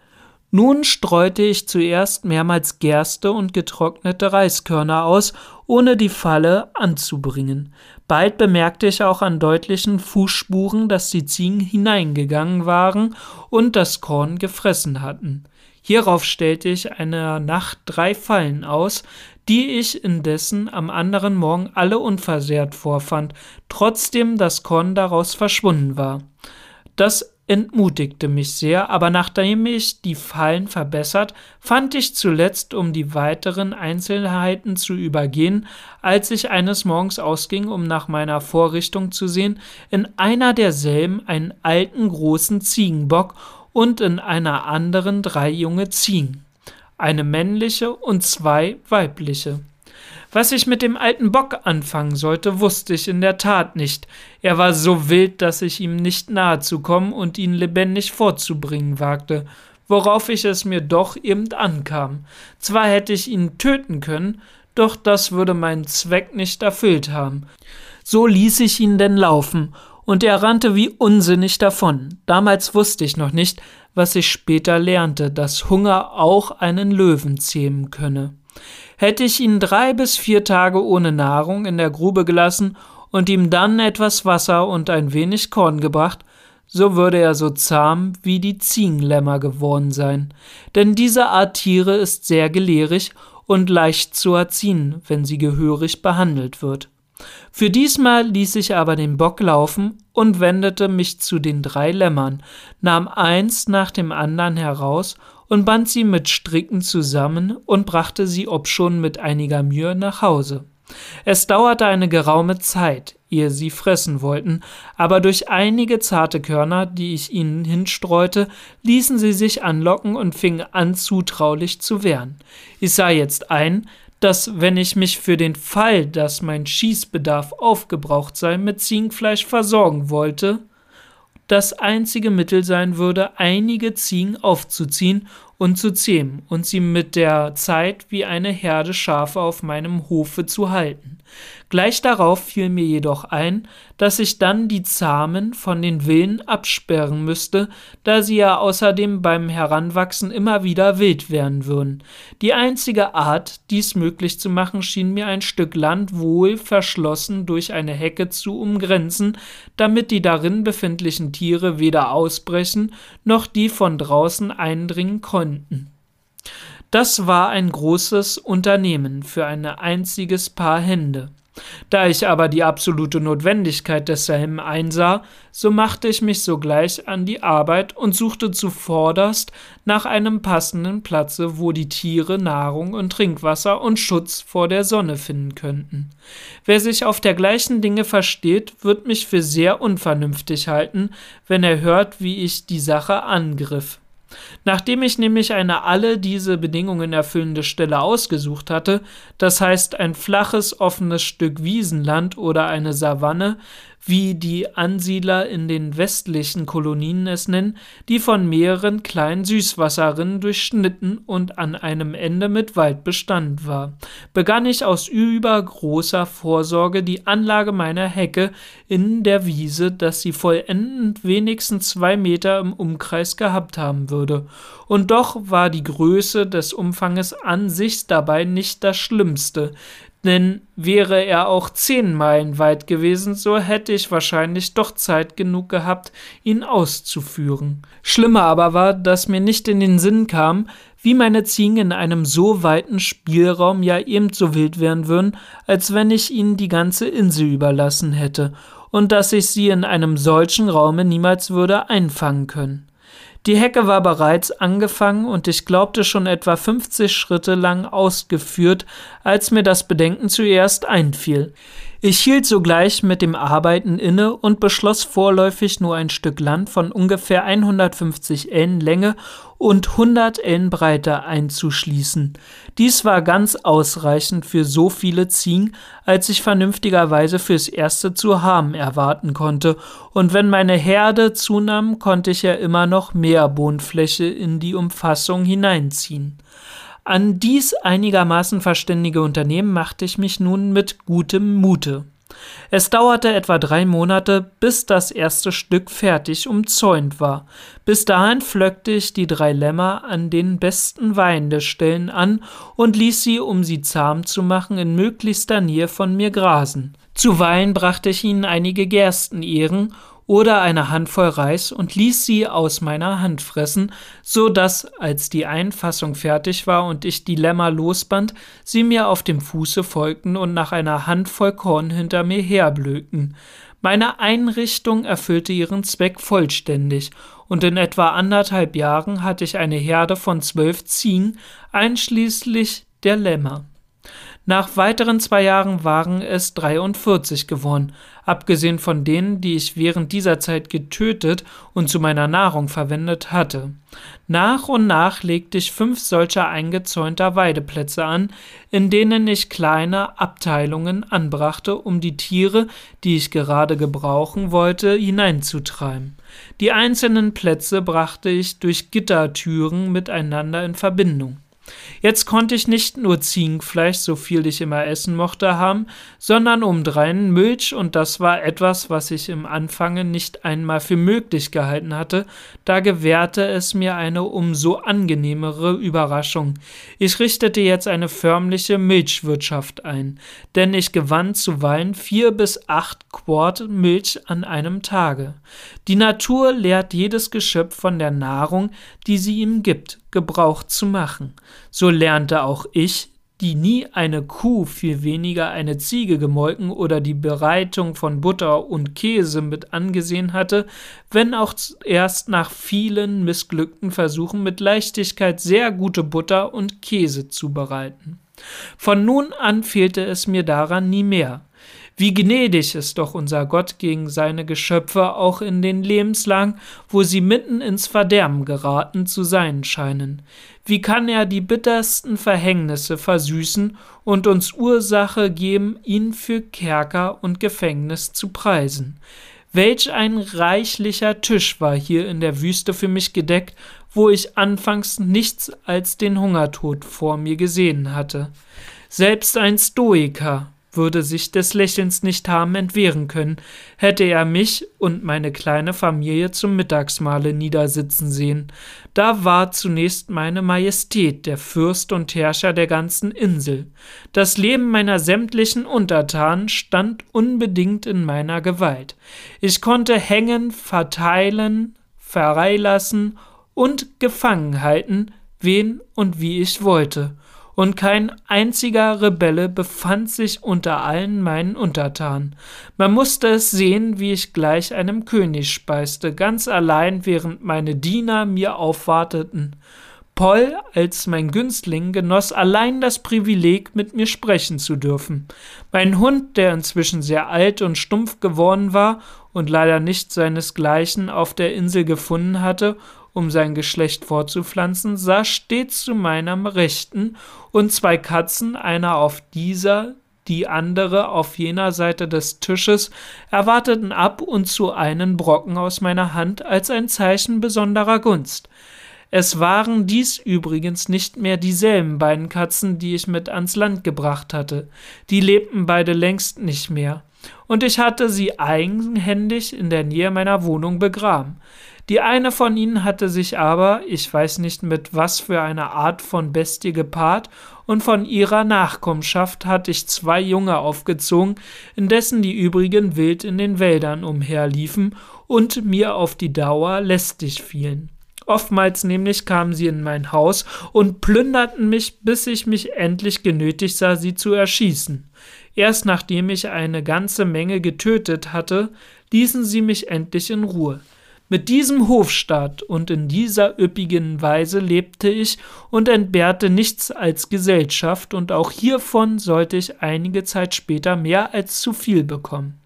Nun streute ich zuerst mehrmals Gerste und getrocknete Reiskörner aus, ohne die Falle anzubringen. Bald bemerkte ich auch an deutlichen Fußspuren, dass die Ziegen hineingegangen waren und das Korn gefressen hatten. Hierauf stellte ich eine Nacht drei Fallen aus, die ich indessen am anderen Morgen alle unversehrt vorfand, trotzdem das Korn daraus verschwunden war. Das entmutigte mich sehr, aber nachdem ich die Fallen verbessert, fand ich zuletzt, um die weiteren Einzelheiten zu übergehen, als ich eines Morgens ausging, um nach meiner Vorrichtung zu sehen, in einer derselben einen alten großen Ziegenbock und in einer anderen drei junge Ziegen, eine männliche und zwei weibliche. Was ich mit dem alten Bock anfangen sollte, wusste ich in der Tat nicht. Er war so wild, dass ich ihm nicht nahe zu kommen und ihn lebendig vorzubringen wagte, worauf ich es mir doch eben ankam. Zwar hätte ich ihn töten können, doch das würde meinen Zweck nicht erfüllt haben. So ließ ich ihn denn laufen, und er rannte wie unsinnig davon. Damals wusste ich noch nicht, was ich später lernte, dass Hunger auch einen Löwen zähmen könne. Hätte ich ihn drei bis vier Tage ohne Nahrung in der Grube gelassen und ihm dann etwas Wasser und ein wenig Korn gebracht, so würde er so zahm wie die Ziegenlämmer geworden sein. Denn diese Art Tiere ist sehr gelehrig und leicht zu erziehen, wenn sie gehörig behandelt wird. Für diesmal ließ ich aber den Bock laufen und wendete mich zu den drei Lämmern, nahm eins nach dem andern heraus und band sie mit Stricken zusammen und brachte sie obschon mit einiger Mühe nach Hause. Es dauerte eine geraume Zeit, ehe sie fressen wollten, aber durch einige zarte Körner, die ich ihnen hinstreute, ließen sie sich anlocken und fingen an, zutraulich zu wehren. Ich sah jetzt ein, dass, wenn ich mich für den Fall, dass mein Schießbedarf aufgebraucht sei, mit Ziegenfleisch versorgen wollte, das einzige Mittel sein würde, einige Ziegen aufzuziehen und zu zähmen und sie mit der Zeit wie eine Herde Schafe auf meinem Hofe zu halten. Gleich darauf fiel mir jedoch ein, dass ich dann die Zahmen von den Villen absperren müsste, da sie ja außerdem beim Heranwachsen immer wieder wild werden würden. Die einzige Art, dies möglich zu machen, schien mir ein Stück Land wohl verschlossen durch eine Hecke zu umgrenzen, damit die darin befindlichen Tiere weder ausbrechen noch die von draußen eindringen konnten. Das war ein großes Unternehmen für ein einziges Paar Hände. Da ich aber die absolute Notwendigkeit desselben einsah, so machte ich mich sogleich an die Arbeit und suchte zuvorderst nach einem passenden Platze, wo die Tiere Nahrung und Trinkwasser und Schutz vor der Sonne finden könnten. Wer sich auf dergleichen Dinge versteht, wird mich für sehr unvernünftig halten, wenn er hört, wie ich die Sache angriff. Nachdem ich nämlich eine alle diese Bedingungen erfüllende Stelle ausgesucht hatte, das heißt ein flaches, offenes Stück Wiesenland oder eine Savanne, wie die Ansiedler in den westlichen Kolonien es nennen, die von mehreren kleinen Süßwasserrinnen durchschnitten und an einem Ende mit Wald bestand war, begann ich aus übergroßer Vorsorge die Anlage meiner Hecke in der Wiese, dass sie vollendend wenigstens zwei Meter im Umkreis gehabt haben würde, und doch war die Größe des Umfanges an sich dabei nicht das Schlimmste, denn wäre er auch zehn Meilen weit gewesen, so hätte ich wahrscheinlich doch Zeit genug gehabt, ihn auszuführen. Schlimmer aber war, dass mir nicht in den Sinn kam, wie meine Ziegen in einem so weiten Spielraum ja ebenso wild werden würden, als wenn ich ihnen die ganze Insel überlassen hätte, und dass ich sie in einem solchen Raume niemals würde einfangen können. Die Hecke war bereits angefangen und ich glaubte schon etwa 50 Schritte lang ausgeführt, als mir das Bedenken zuerst einfiel. Ich hielt sogleich mit dem Arbeiten inne und beschloss vorläufig nur ein Stück Land von ungefähr 150 Ellen Länge und 100 Ellen Breite einzuschließen. Dies war ganz ausreichend für so viele Ziegen, als ich vernünftigerweise fürs erste zu haben erwarten konnte, und wenn meine Herde zunahm, konnte ich ja immer noch mehr Bodenfläche in die Umfassung hineinziehen. An dies einigermaßen verständige Unternehmen machte ich mich nun mit gutem Mute. Es dauerte etwa drei Monate, bis das erste Stück fertig umzäunt war. Bis dahin pflöckte ich die drei Lämmer an den besten Weidestellen an und ließ sie, um sie zahm zu machen, in möglichster Nähe von mir grasen. Zuweilen brachte ich ihnen einige Gerstenähren oder eine Handvoll Reis und ließ sie aus meiner Hand fressen, so dass, als die Einfassung fertig war und ich die Lämmer losband, sie mir auf dem Fuße folgten und nach einer Handvoll Korn hinter mir herblökten. Meine Einrichtung erfüllte ihren Zweck vollständig, und in etwa anderthalb Jahren hatte ich eine Herde von zwölf Ziegen, einschließlich der Lämmer. Nach weiteren zwei Jahren waren es 43 geworden, abgesehen von denen, die ich während dieser Zeit getötet und zu meiner Nahrung verwendet hatte. Nach und nach legte ich fünf solcher eingezäunter Weideplätze an, in denen ich kleine Abteilungen anbrachte, um die Tiere, die ich gerade gebrauchen wollte, hineinzutreiben. Die einzelnen Plätze brachte ich durch Gittertüren miteinander in Verbindung. Jetzt konnte ich nicht nur Ziegenfleisch, so viel ich immer essen mochte, haben, sondern obendrein Milch, und das war etwas, was ich im Anfange nicht einmal für möglich gehalten hatte, da gewährte es mir eine umso angenehmere Überraschung. Ich richtete jetzt eine förmliche Milchwirtschaft ein, denn ich gewann zuweilen vier bis acht Quart Milch an einem Tage. Die Natur lehrt jedes Geschöpf von der Nahrung, die sie ihm gibt, Gebrauch zu machen. So lernte auch ich, die nie eine Kuh, viel weniger eine Ziege gemolken oder die Bereitung von Butter und Käse mit angesehen hatte, wenn auch erst nach vielen missglückten Versuchen mit Leichtigkeit sehr gute Butter und Käse zu bereiten. Von nun an fehlte es mir daran nie mehr. Wie gnädig ist doch unser Gott gegen seine Geschöpfe auch in den Lebenslagen, wo sie mitten ins Verderben geraten zu sein scheinen. Wie kann er die bittersten Verhängnisse versüßen und uns Ursache geben, ihn für Kerker und Gefängnis zu preisen? Welch ein reichlicher Tisch war hier in der Wüste für mich gedeckt, wo ich anfangs nichts als den Hungertod vor mir gesehen hatte. Selbst ein Stoiker würde sich des Lächelns nicht haben entwehren können, hätte er mich und meine kleine Familie zum Mittagsmahle niedersitzen sehen. Da war zunächst meine Majestät, der Fürst und Herrscher der ganzen Insel. Das Leben meiner sämtlichen Untertanen stand unbedingt in meiner Gewalt. Ich konnte hängen, verteilen, verreilassen und gefangen halten, wen und wie ich wollte und kein einziger Rebelle befand sich unter allen meinen Untertanen. Man musste es sehen, wie ich gleich einem König speiste, ganz allein, während meine Diener mir aufwarteten. Poll als mein Günstling genoss allein das Privileg, mit mir sprechen zu dürfen. Mein Hund, der inzwischen sehr alt und stumpf geworden war und leider nicht seinesgleichen auf der Insel gefunden hatte um sein Geschlecht fortzupflanzen, saß stets zu meiner Rechten, und zwei Katzen, einer auf dieser, die andere auf jener Seite des Tisches, erwarteten ab und zu einen Brocken aus meiner Hand als ein Zeichen besonderer Gunst. Es waren dies übrigens nicht mehr dieselben beiden Katzen, die ich mit ans Land gebracht hatte. Die lebten beide längst nicht mehr. Und ich hatte sie eigenhändig in der Nähe meiner Wohnung begraben. Die eine von ihnen hatte sich aber, ich weiß nicht mit was für einer Art von Bestie gepaart, und von ihrer Nachkommenschaft hatte ich zwei Junge aufgezogen, indessen die übrigen wild in den Wäldern umherliefen und mir auf die Dauer lästig fielen. Oftmals nämlich kamen sie in mein Haus und plünderten mich, bis ich mich endlich genötigt sah, sie zu erschießen. Erst nachdem ich eine ganze Menge getötet hatte, ließen sie mich endlich in Ruhe. Mit diesem Hofstaat und in dieser üppigen Weise lebte ich und entbehrte nichts als Gesellschaft, und auch hiervon sollte ich einige Zeit später mehr als zu viel bekommen.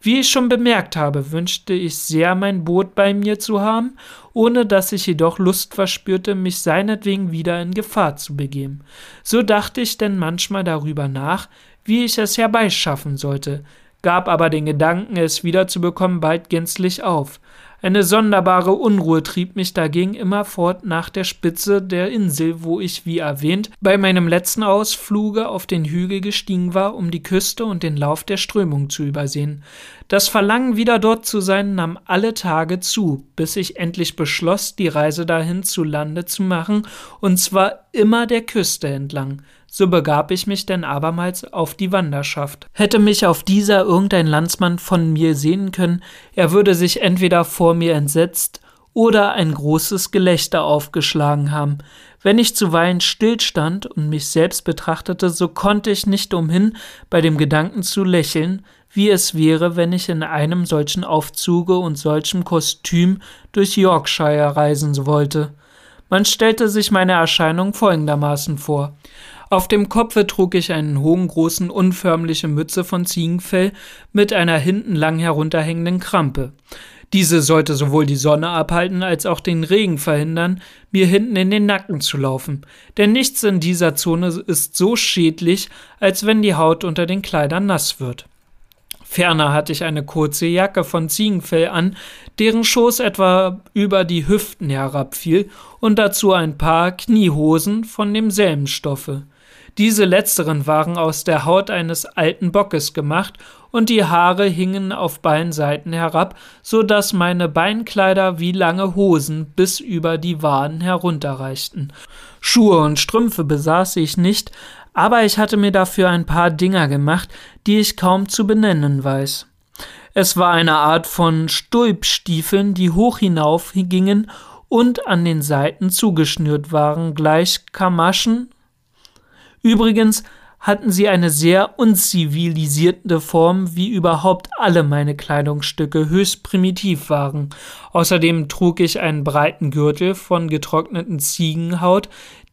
Wie ich schon bemerkt habe, wünschte ich sehr, mein Boot bei mir zu haben, ohne dass ich jedoch Lust verspürte, mich seinetwegen wieder in Gefahr zu begeben. So dachte ich denn manchmal darüber nach, wie ich es herbeischaffen sollte, gab aber den Gedanken, es wiederzubekommen, bald gänzlich auf. Eine sonderbare Unruhe trieb mich dagegen immerfort nach der Spitze der Insel, wo ich, wie erwähnt, bei meinem letzten Ausfluge auf den Hügel gestiegen war, um die Küste und den Lauf der Strömung zu übersehen. Das Verlangen, wieder dort zu sein, nahm alle Tage zu, bis ich endlich beschloss, die Reise dahin zu Lande zu machen, und zwar immer der Küste entlang. So begab ich mich denn abermals auf die Wanderschaft. Hätte mich auf dieser irgendein Landsmann von mir sehen können, er würde sich entweder vor mir entsetzt oder ein großes Gelächter aufgeschlagen haben. Wenn ich zuweilen stillstand und mich selbst betrachtete, so konnte ich nicht umhin, bei dem Gedanken zu lächeln, wie es wäre, wenn ich in einem solchen Aufzuge und solchem Kostüm durch Yorkshire reisen wollte. Man stellte sich meine Erscheinung folgendermaßen vor. Auf dem Kopfe trug ich einen hohen, großen, unförmliche Mütze von Ziegenfell mit einer hinten lang herunterhängenden Krampe. Diese sollte sowohl die Sonne abhalten als auch den Regen verhindern, mir hinten in den Nacken zu laufen. Denn nichts in dieser Zone ist so schädlich, als wenn die Haut unter den Kleidern nass wird. Ferner hatte ich eine kurze Jacke von Ziegenfell an, deren Schoß etwa über die Hüften herabfiel, und dazu ein paar Kniehosen von demselben Stoffe. Diese letzteren waren aus der Haut eines alten Bockes gemacht, und die Haare hingen auf beiden Seiten herab, so dass meine Beinkleider wie lange Hosen bis über die Waden herunterreichten. Schuhe und Strümpfe besaß ich nicht, aber ich hatte mir dafür ein paar Dinger gemacht, die ich kaum zu benennen weiß. Es war eine Art von Stulpstiefeln, die hoch hinauf gingen und an den Seiten zugeschnürt waren, gleich Kamaschen Übrigens hatten sie eine sehr unzivilisierte Form, wie überhaupt alle meine Kleidungsstücke höchst primitiv waren. Außerdem trug ich einen breiten Gürtel von getrockneten Ziegenhaut,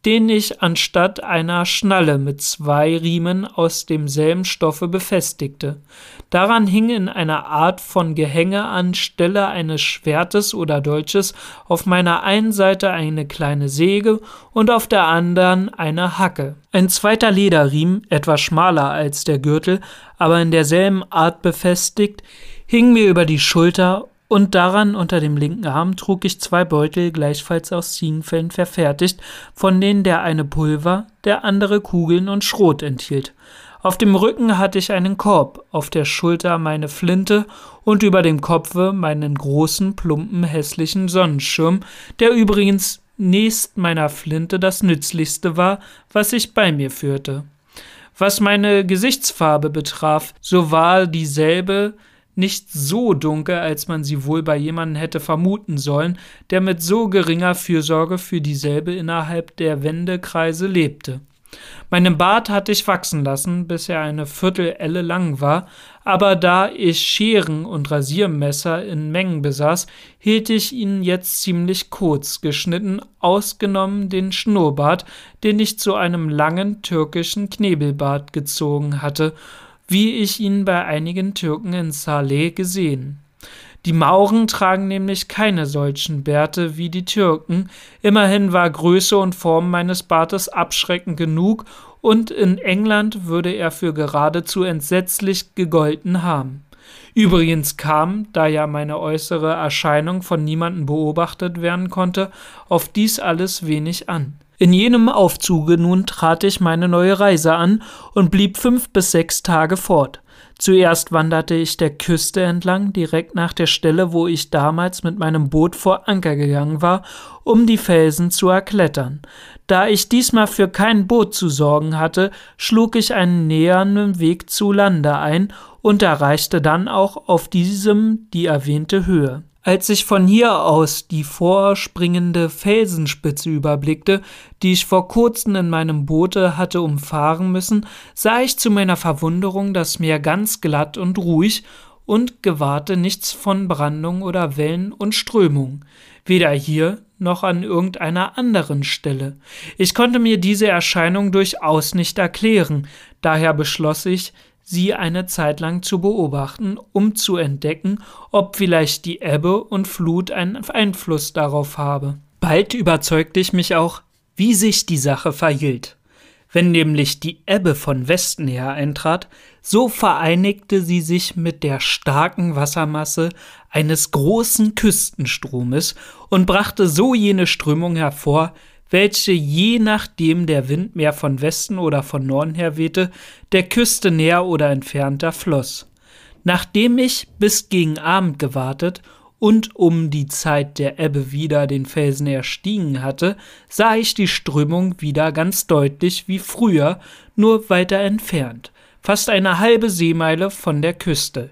den ich anstatt einer Schnalle mit zwei Riemen aus demselben Stoffe befestigte. Daran hing in einer Art von Gehänge an Stelle eines Schwertes oder Dolches auf meiner einen Seite eine kleine Säge und auf der anderen eine Hacke. Ein zweiter Lederriemen, etwas schmaler als der Gürtel, aber in derselben Art befestigt, hing mir über die Schulter und daran unter dem linken Arm trug ich zwei Beutel gleichfalls aus Ziegenfällen verfertigt, von denen der eine Pulver, der andere Kugeln und Schrot enthielt. Auf dem Rücken hatte ich einen Korb, auf der Schulter meine Flinte und über dem Kopfe meinen großen, plumpen, hässlichen Sonnenschirm, der übrigens nächst meiner Flinte das nützlichste war, was ich bei mir führte. Was meine Gesichtsfarbe betraf, so war dieselbe nicht so dunkel, als man sie wohl bei jemandem hätte vermuten sollen, der mit so geringer Fürsorge für dieselbe innerhalb der Wendekreise lebte. Meinen Bart hatte ich wachsen lassen, bis er eine Viertelelle lang war, aber da ich Scheren und Rasiermesser in Mengen besaß, hielt ich ihn jetzt ziemlich kurz geschnitten, ausgenommen den Schnurrbart, den ich zu einem langen türkischen Knebelbart gezogen hatte wie ich ihn bei einigen Türken in Saleh gesehen. Die Mauren tragen nämlich keine solchen Bärte wie die Türken, immerhin war Größe und Form meines Bartes abschreckend genug, und in England würde er für geradezu entsetzlich gegolten haben. Übrigens kam, da ja meine äußere Erscheinung von niemandem beobachtet werden konnte, auf dies alles wenig an. In jenem Aufzuge nun trat ich meine neue Reise an und blieb fünf bis sechs Tage fort. Zuerst wanderte ich der Küste entlang, direkt nach der Stelle, wo ich damals mit meinem Boot vor Anker gegangen war, um die Felsen zu erklettern. Da ich diesmal für kein Boot zu sorgen hatte, schlug ich einen nähernden Weg zu Lande ein und erreichte dann auch auf diesem die erwähnte Höhe. Als ich von hier aus die vorspringende Felsenspitze überblickte, die ich vor kurzem in meinem Boote hatte umfahren müssen, sah ich zu meiner Verwunderung das Meer ganz glatt und ruhig und gewahrte nichts von Brandung oder Wellen und Strömung, weder hier noch an irgendeiner anderen Stelle. Ich konnte mir diese Erscheinung durchaus nicht erklären, daher beschloss ich, sie eine Zeit lang zu beobachten, um zu entdecken, ob vielleicht die Ebbe und Flut einen Einfluss darauf habe. Bald überzeugte ich mich auch, wie sich die Sache verhielt. Wenn nämlich die Ebbe von Westen her eintrat, so vereinigte sie sich mit der starken Wassermasse eines großen Küstenstromes und brachte so jene Strömung hervor, welche je nachdem der Wind mehr von Westen oder von Norden her wehte, der Küste näher oder entfernter floss. Nachdem ich bis gegen Abend gewartet und um die Zeit der Ebbe wieder den Felsen erstiegen hatte, sah ich die Strömung wieder ganz deutlich wie früher, nur weiter entfernt, fast eine halbe Seemeile von der Küste,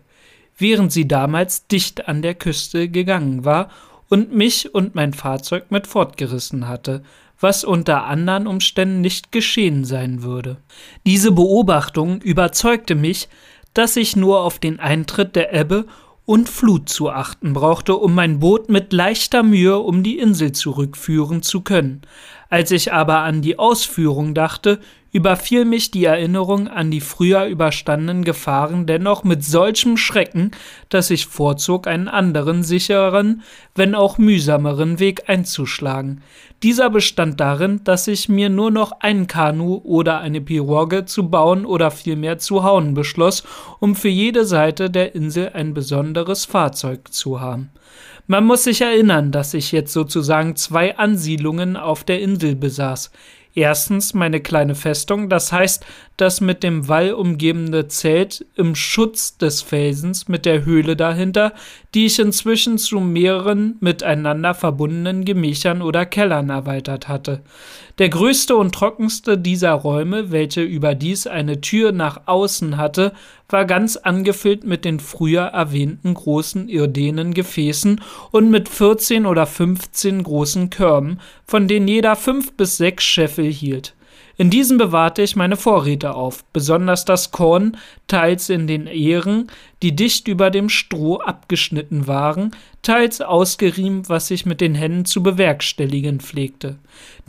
während sie damals dicht an der Küste gegangen war und mich und mein Fahrzeug mit fortgerissen hatte, was unter anderen Umständen nicht geschehen sein würde. Diese Beobachtung überzeugte mich, dass ich nur auf den Eintritt der Ebbe und Flut zu achten brauchte, um mein Boot mit leichter Mühe um die Insel zurückführen zu können. Als ich aber an die Ausführung dachte, überfiel mich die Erinnerung an die früher überstandenen Gefahren dennoch mit solchem Schrecken, dass ich vorzog, einen anderen, sicheren, wenn auch mühsameren Weg einzuschlagen. Dieser bestand darin, dass ich mir nur noch ein Kanu oder eine Pirogue zu bauen oder vielmehr zu hauen beschloss, um für jede Seite der Insel ein besonderes Fahrzeug zu haben. Man muss sich erinnern, dass ich jetzt sozusagen zwei Ansiedlungen auf der Insel besaß. Erstens meine kleine Festung, das heißt das mit dem Wall umgebende Zelt im Schutz des Felsens mit der Höhle dahinter, die ich inzwischen zu mehreren miteinander verbundenen Gemächern oder Kellern erweitert hatte. Der größte und trockenste dieser Räume, welche überdies eine Tür nach außen hatte, war ganz angefüllt mit den früher erwähnten großen irdenen Gefäßen und mit vierzehn oder fünfzehn großen Körben, von denen jeder fünf bis sechs Scheffel hielt. In diesen bewahrte ich meine Vorräte auf, besonders das Korn, teils in den Ähren, die dicht über dem Stroh abgeschnitten waren, teils ausgeriemt, was ich mit den Händen zu bewerkstelligen pflegte.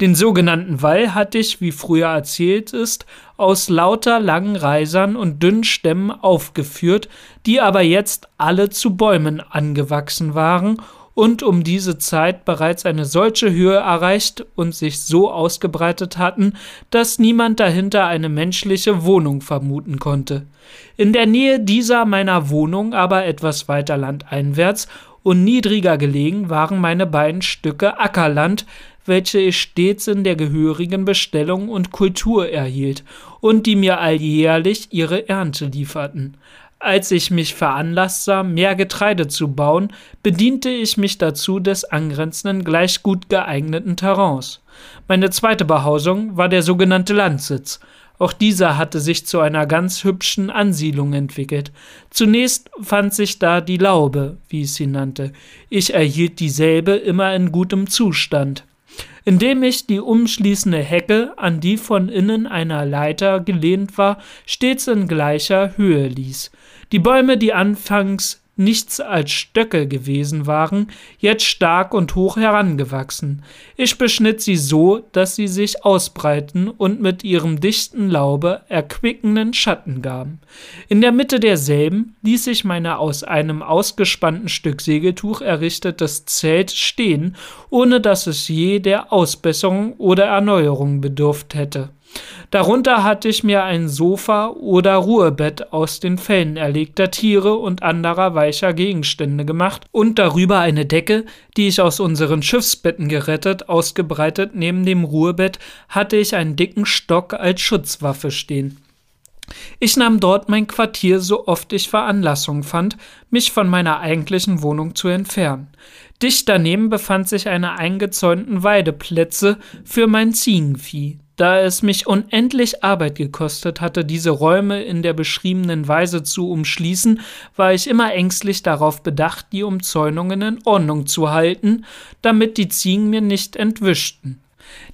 Den sogenannten Wall hatte ich, wie früher erzählt ist, aus lauter langen Reisern und dünnen Stämmen aufgeführt, die aber jetzt alle zu Bäumen angewachsen waren und um diese Zeit bereits eine solche Höhe erreicht und sich so ausgebreitet hatten, dass niemand dahinter eine menschliche Wohnung vermuten konnte. In der Nähe dieser meiner Wohnung, aber etwas weiter landeinwärts und niedriger gelegen waren meine beiden Stücke Ackerland, welche ich stets in der gehörigen Bestellung und Kultur erhielt und die mir alljährlich ihre Ernte lieferten. Als ich mich veranlasst sah, mehr Getreide zu bauen, bediente ich mich dazu des angrenzenden gleich gut geeigneten Terrains. Meine zweite Behausung war der sogenannte Landsitz. Auch dieser hatte sich zu einer ganz hübschen Ansiedlung entwickelt. Zunächst fand sich da die Laube, wie ich sie nannte. Ich erhielt dieselbe immer in gutem Zustand indem ich die umschließende Hecke, an die von innen einer Leiter gelehnt war, stets in gleicher Höhe ließ. Die Bäume, die anfangs nichts als Stöcke gewesen waren, jetzt stark und hoch herangewachsen. Ich beschnitt sie so, dass sie sich ausbreiten und mit ihrem dichten Laube erquickenden Schatten gaben. In der Mitte derselben ließ ich meine aus einem ausgespannten Stück Segeltuch errichtetes Zelt stehen, ohne dass es je der Ausbesserung oder Erneuerung bedurft hätte. Darunter hatte ich mir ein Sofa oder Ruhebett aus den Fellen erlegter Tiere und anderer weicher Gegenstände gemacht und darüber eine Decke, die ich aus unseren Schiffsbetten gerettet, ausgebreitet. Neben dem Ruhebett hatte ich einen dicken Stock als Schutzwaffe stehen. Ich nahm dort mein Quartier, so oft ich Veranlassung fand, mich von meiner eigentlichen Wohnung zu entfernen. Dicht daneben befand sich eine eingezäunten Weideplätze für mein Ziegenvieh. Da es mich unendlich Arbeit gekostet hatte, diese Räume in der beschriebenen Weise zu umschließen, war ich immer ängstlich darauf bedacht, die Umzäunungen in Ordnung zu halten, damit die Ziegen mir nicht entwischten.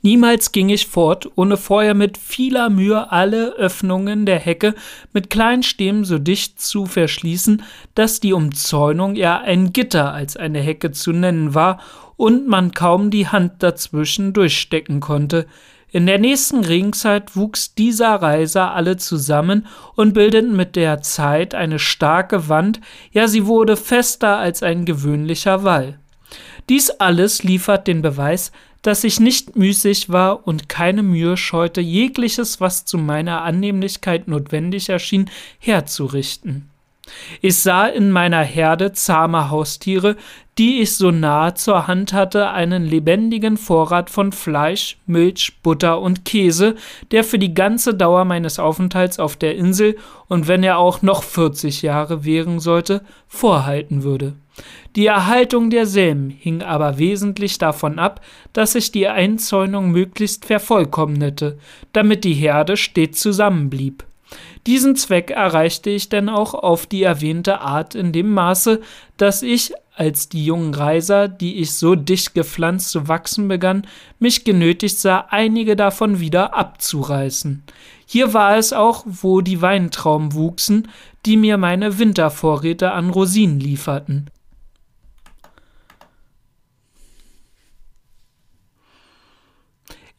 Niemals ging ich fort, ohne vorher mit vieler Mühe alle Öffnungen der Hecke mit kleinen Stäben so dicht zu verschließen, dass die Umzäunung eher ein Gitter als eine Hecke zu nennen war und man kaum die Hand dazwischen durchstecken konnte. In der nächsten Regenzeit wuchs dieser Reiser alle zusammen und bildeten mit der Zeit eine starke Wand, ja sie wurde fester als ein gewöhnlicher Wall. Dies alles liefert den Beweis, dass ich nicht müßig war und keine Mühe scheute, jegliches, was zu meiner Annehmlichkeit notwendig erschien, herzurichten. Ich sah in meiner Herde zahme Haustiere, die ich so nahe zur Hand hatte, einen lebendigen Vorrat von Fleisch, Milch, Butter und Käse, der für die ganze Dauer meines Aufenthalts auf der Insel und wenn er auch noch 40 Jahre währen sollte, vorhalten würde. Die Erhaltung derselben hing aber wesentlich davon ab, dass ich die Einzäunung möglichst vervollkommnete, damit die Herde stets zusammenblieb. Diesen Zweck erreichte ich denn auch auf die erwähnte Art in dem Maße, dass ich, als die jungen Reiser, die ich so dicht gepflanzt zu wachsen begann, mich genötigt sah, einige davon wieder abzureißen. Hier war es auch, wo die Weintrauben wuchsen, die mir meine Wintervorräte an Rosinen lieferten.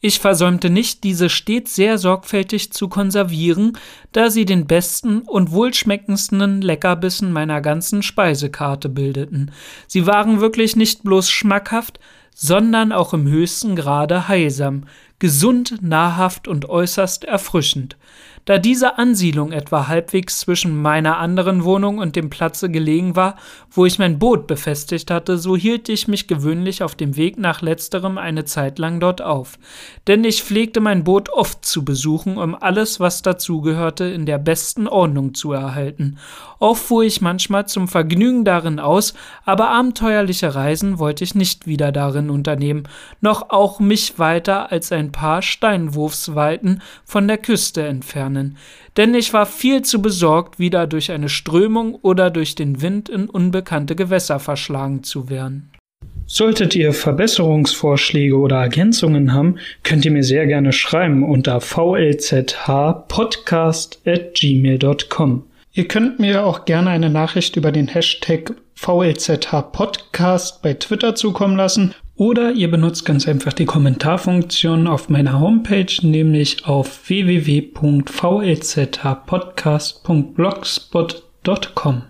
Ich versäumte nicht, diese stets sehr sorgfältig zu konservieren, da sie den besten und wohlschmeckendsten Leckerbissen meiner ganzen Speisekarte bildeten. Sie waren wirklich nicht bloß schmackhaft, sondern auch im höchsten Grade heilsam, gesund, nahrhaft und äußerst erfrischend. Da diese Ansiedlung etwa halbwegs zwischen meiner anderen Wohnung und dem Platze gelegen war, wo ich mein Boot befestigt hatte, so hielt ich mich gewöhnlich auf dem Weg nach letzterem eine Zeit lang dort auf. Denn ich pflegte mein Boot oft zu besuchen, um alles, was dazugehörte, in der besten Ordnung zu erhalten. Auch fuhr ich manchmal zum Vergnügen darin aus, aber abenteuerliche Reisen wollte ich nicht wieder darin unternehmen, noch auch mich weiter als ein paar Steinwurfsweiten von der Küste entfernen, denn ich war viel zu besorgt, wieder durch eine Strömung oder durch den Wind in unbekannte Gewässer verschlagen zu werden. Solltet ihr Verbesserungsvorschläge oder Ergänzungen haben, könnt ihr mir sehr gerne schreiben unter vlzhpodcast@gmail.com. Ihr könnt mir auch gerne eine Nachricht über den Hashtag VLZH bei Twitter zukommen lassen oder ihr benutzt ganz einfach die Kommentarfunktion auf meiner Homepage, nämlich auf www.vlzhpodcast.blogspot.com.